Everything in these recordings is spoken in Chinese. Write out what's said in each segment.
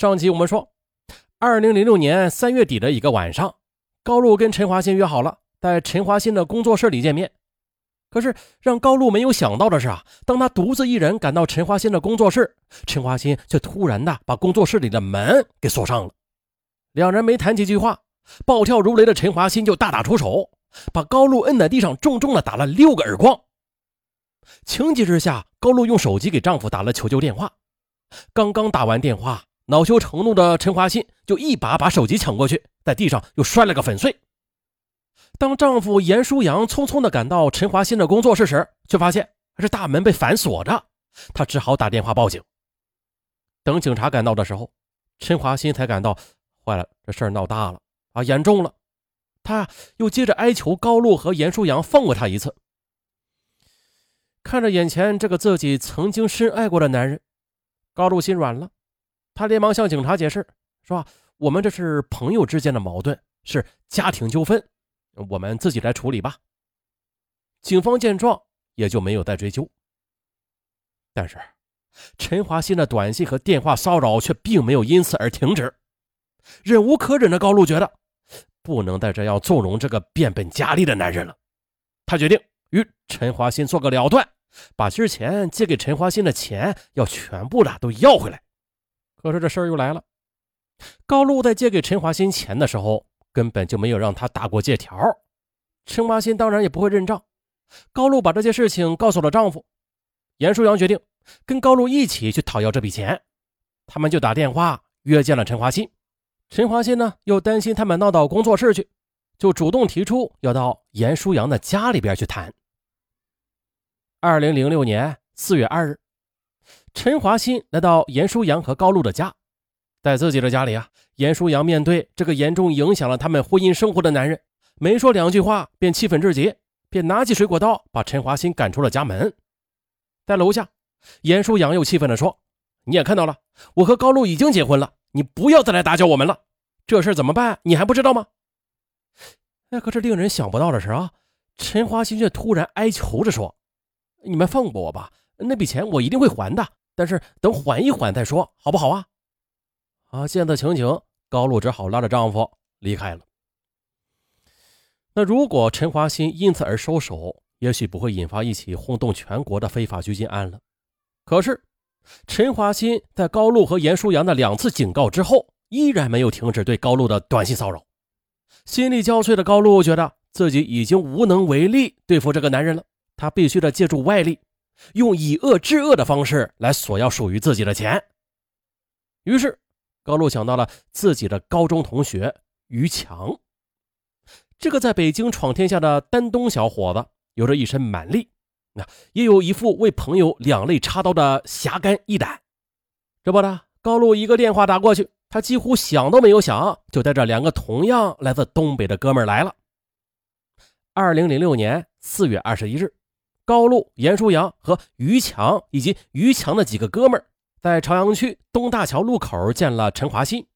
上集我们说，二零零六年三月底的一个晚上，高露跟陈华新约好了在陈华新的工作室里见面。可是让高露没有想到的是啊，当他独自一人赶到陈华新的工作室，陈华新却突然的把工作室里的门给锁上了。两人没谈几句话，暴跳如雷的陈华新就大打出手，把高露摁在地上，重重的打了六个耳光。情急之下，高露用手机给丈夫打了求救电话。刚刚打完电话，恼羞成怒的陈华新就一把把手机抢过去，在地上又摔了个粉碎。当丈夫严书阳匆匆地赶到陈华新的工作室时，却发现这大门被反锁着，他只好打电话报警。等警察赶到的时候，陈华新才感到坏了，这事儿闹大了啊，严重了。他又接着哀求高露和严书阳放过他一次。看着眼前这个自己曾经深爱过的男人。高露心软了，他连忙向警察解释说：“我们这是朋友之间的矛盾，是家庭纠纷，我们自己来处理吧。”警方见状也就没有再追究。但是，陈华新的短信和电话骚扰却并没有因此而停止。忍无可忍的高露觉得不能再这样纵容这个变本加厉的男人了，他决定与陈华新做个了断。把之前借给陈华新的钱要全部的都要回来，可是这事儿又来了。高露在借给陈华新钱的时候，根本就没有让他打过借条，陈华新当然也不会认账。高露把这件事情告诉了丈夫严淑阳，决定跟高露一起去讨要这笔钱。他们就打电话约见了陈华新。陈华新呢，又担心他们闹到工作室去，就主动提出要到严书阳的家里边去谈。二零零六年四月二日，陈华新来到严书阳和高露的家，在自己的家里啊，严书阳面对这个严重影响了他们婚姻生活的男人，没说两句话便气愤至极，便拿起水果刀把陈华新赶出了家门。在楼下，严书阳又气愤地说：“你也看到了，我和高露已经结婚了，你不要再来打搅我们了。这事怎么办？你还不知道吗？”哎，可是令人想不到的是啊，陈华新却突然哀求着说。你们放过我吧，那笔钱我一定会还的。但是等缓一缓再说，好不好啊？啊，见此情景，高露只好拉着丈夫离开了。那如果陈华新因此而收手，也许不会引发一起轰动全国的非法拘禁案了。可是，陈华新在高露和严舒阳的两次警告之后，依然没有停止对高露的短信骚扰。心力交瘁的高露觉得自己已经无能为力对付这个男人了。他必须得借助外力，用以恶制恶的方式来索要属于自己的钱。于是，高露想到了自己的高中同学于强，这个在北京闯天下的丹东小伙子，有着一身蛮力，那也有一副为朋友两肋插刀的侠肝义胆。这不呢，高露一个电话打过去，他几乎想都没有想，就带着两个同样来自东北的哥们来了。二零零六年四月二十一日。高露、严书阳和于强以及于强的几个哥们儿在朝阳区东大桥路口见了陈华新，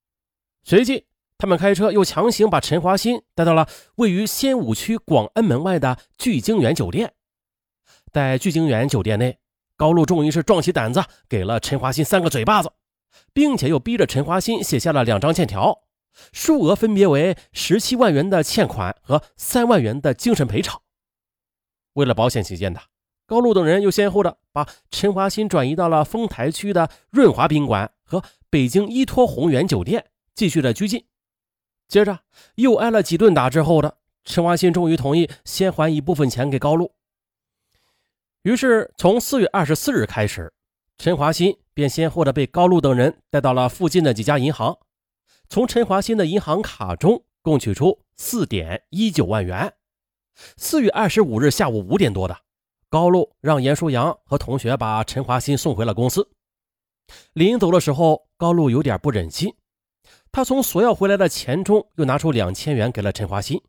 随即他们开车又强行把陈华新带到了位于仙武区广安门外的聚晶园酒店。在聚晶园酒店内，高露终于是壮起胆子给了陈华新三个嘴巴子，并且又逼着陈华新写下了两张欠条，数额分别为十七万元的欠款和三万元的精神赔偿。为了保险起见的，高露等人又先后的把陈华新转移到了丰台区的润华宾馆和北京依托宏源酒店，继续的拘禁。接着又挨了几顿打之后的陈华新终于同意先还一部分钱给高露。于是从四月二十四日开始，陈华新便先后的被高露等人带到了附近的几家银行，从陈华新的银行卡中共取出四点一九万元。四月二十五日下午五点多的，高露让严书阳和同学把陈华新送回了公司。临走的时候，高露有点不忍心，他从索要回来的钱中又拿出两千元给了陈华新。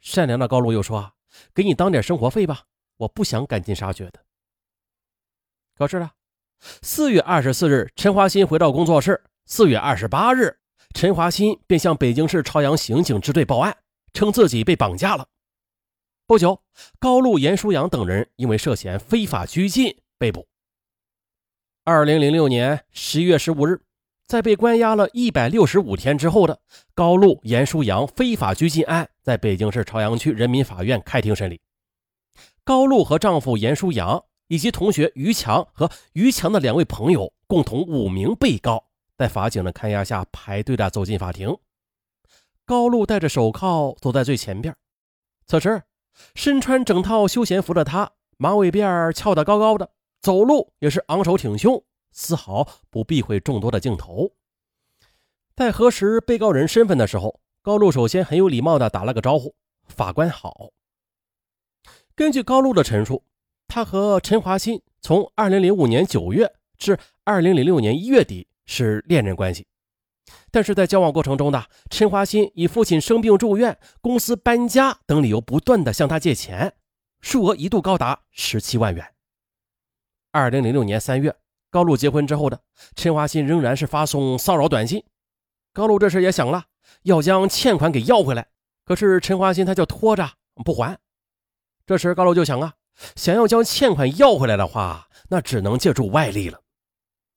善良的高露又说：“给你当点生活费吧，我不想赶尽杀绝的。”可是呢，四月二十四日，陈华新回到工作室。四月二十八日，陈华新便向北京市朝阳刑警支队报案，称自己被绑架了。不久，高露、严书阳等人因为涉嫌非法拘禁被捕。二零零六年十一月十五日，在被关押了一百六十五天之后的高露、严书阳非法拘禁案，在北京市朝阳区人民法院开庭审理。高露和丈夫严书阳以及同学于强和于强的两位朋友，共同五名被告，在法警的看押下排队的走进法庭。高露戴着手铐走在最前边，此时身穿整套休闲服的他，马尾辫翘得高高的，走路也是昂首挺胸。丝毫不避讳众多的镜头。在核实被告人身份的时候，高露首先很有礼貌地打了个招呼：“法官好。”根据高露的陈述，他和陈华新从2005年9月至2006年1月底是恋人关系，但是在交往过程中呢，陈华新以父亲生病住院、公司搬家等理由，不断的向他借钱，数额一度高达17万元。2006年3月。高露结婚之后的陈华新仍然是发送骚扰短信，高露这时也想了，要将欠款给要回来，可是陈华新他就拖着不还。这时高露就想啊，想要将欠款要回来的话，那只能借助外力了，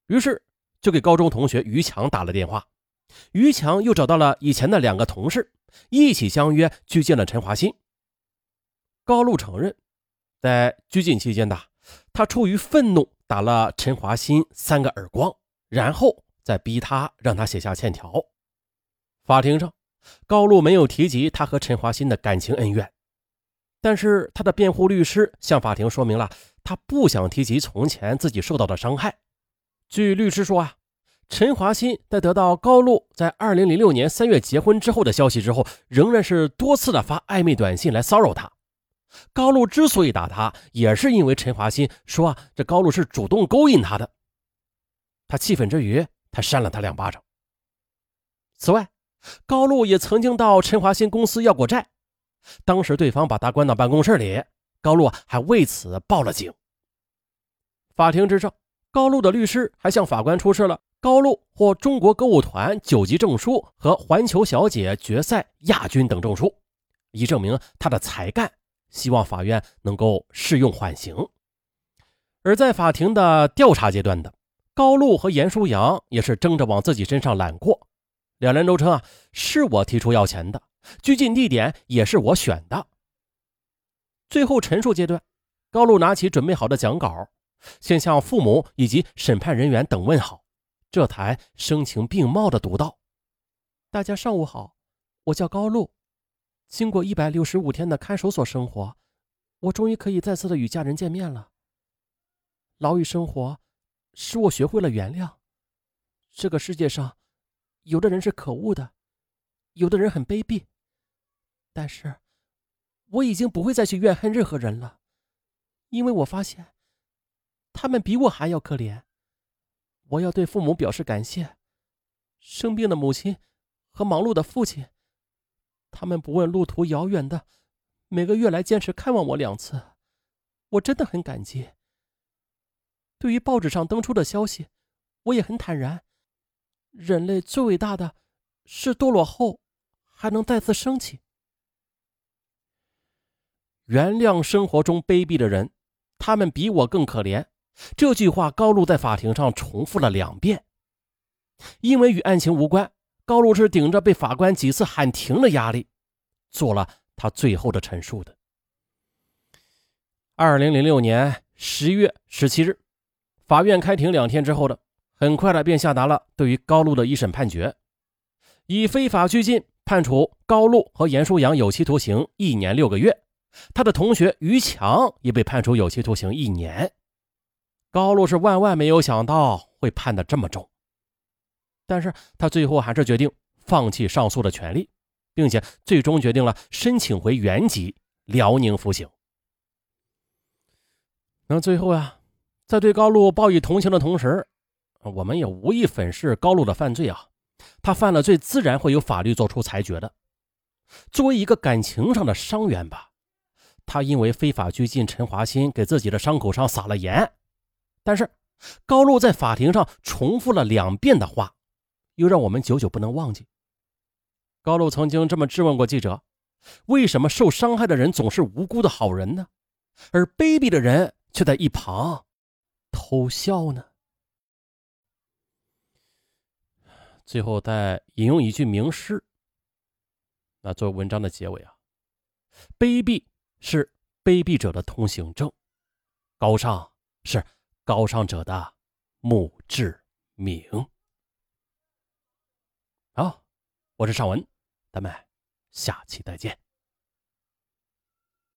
于是就给高中同学于强打了电话，于强又找到了以前的两个同事，一起相约拘禁了陈华新。高露承认，在拘禁期间的他出于愤怒。打了陈华新三个耳光，然后再逼他让他写下欠条。法庭上，高露没有提及他和陈华新的感情恩怨，但是他的辩护律师向法庭说明了他不想提及从前自己受到的伤害。据律师说啊，陈华新在得到高露在2006年3月结婚之后的消息之后，仍然是多次的发暧昧短信来骚扰他。高露之所以打他，也是因为陈华新说啊，这高露是主动勾引他的。他气愤之余，他扇了他两巴掌。此外，高露也曾经到陈华新公司要过债，当时对方把他关到办公室里，高露还为此报了警。法庭之上，高露的律师还向法官出示了高露获中国歌舞团九级证书和环球小姐决赛亚军等证书，以证明她的才干。希望法院能够适用缓刑。而在法庭的调查阶段的高露和严书阳也是争着往自己身上揽过，两人都称啊是我提出要钱的，拘禁地点也是我选的。最后陈述阶段，高露拿起准备好的讲稿，先向父母以及审判人员等问好，这才声情并茂的读道：“大家上午好，我叫高露。”经过一百六十五天的看守所生活，我终于可以再次的与家人见面了。牢狱生活使我学会了原谅。这个世界上，有的人是可恶的，有的人很卑鄙。但是，我已经不会再去怨恨任何人了，因为我发现，他们比我还要可怜。我要对父母表示感谢，生病的母亲和忙碌的父亲。他们不问路途遥远的，每个月来坚持看望我两次，我真的很感激。对于报纸上登出的消息，我也很坦然。人类最伟大的，是堕落后还能再次升起。原谅生活中卑鄙的人，他们比我更可怜。这句话高露在法庭上重复了两遍，因为与案情无关。高露是顶着被法官几次喊停的压力，做了他最后的陈述的。二零零六年十月十七日，法院开庭两天之后的，很快的便下达了对于高露的一审判决，以非法拘禁判处高露和严书阳有期徒刑一年六个月，他的同学于强也被判处有期徒刑一年。高露是万万没有想到会判的这么重。但是他最后还是决定放弃上诉的权利，并且最终决定了申请回原籍辽宁服刑。那最后呀，在对高露报以同情的同时，我们也无意粉饰高露的犯罪啊。他犯了罪，自然会有法律做出裁决的。作为一个感情上的伤员吧，他因为非法拘禁陈华新，给自己的伤口上撒了盐。但是高露在法庭上重复了两遍的话。又让我们久久不能忘记。高露曾经这么质问过记者：“为什么受伤害的人总是无辜的好人呢？而卑鄙的人却在一旁偷笑呢？”最后再引用一句名诗。那作为文章的结尾啊，卑鄙是卑鄙者的通行证，高尚是高尚者的墓志铭。好，我是尚文，咱们下期再见。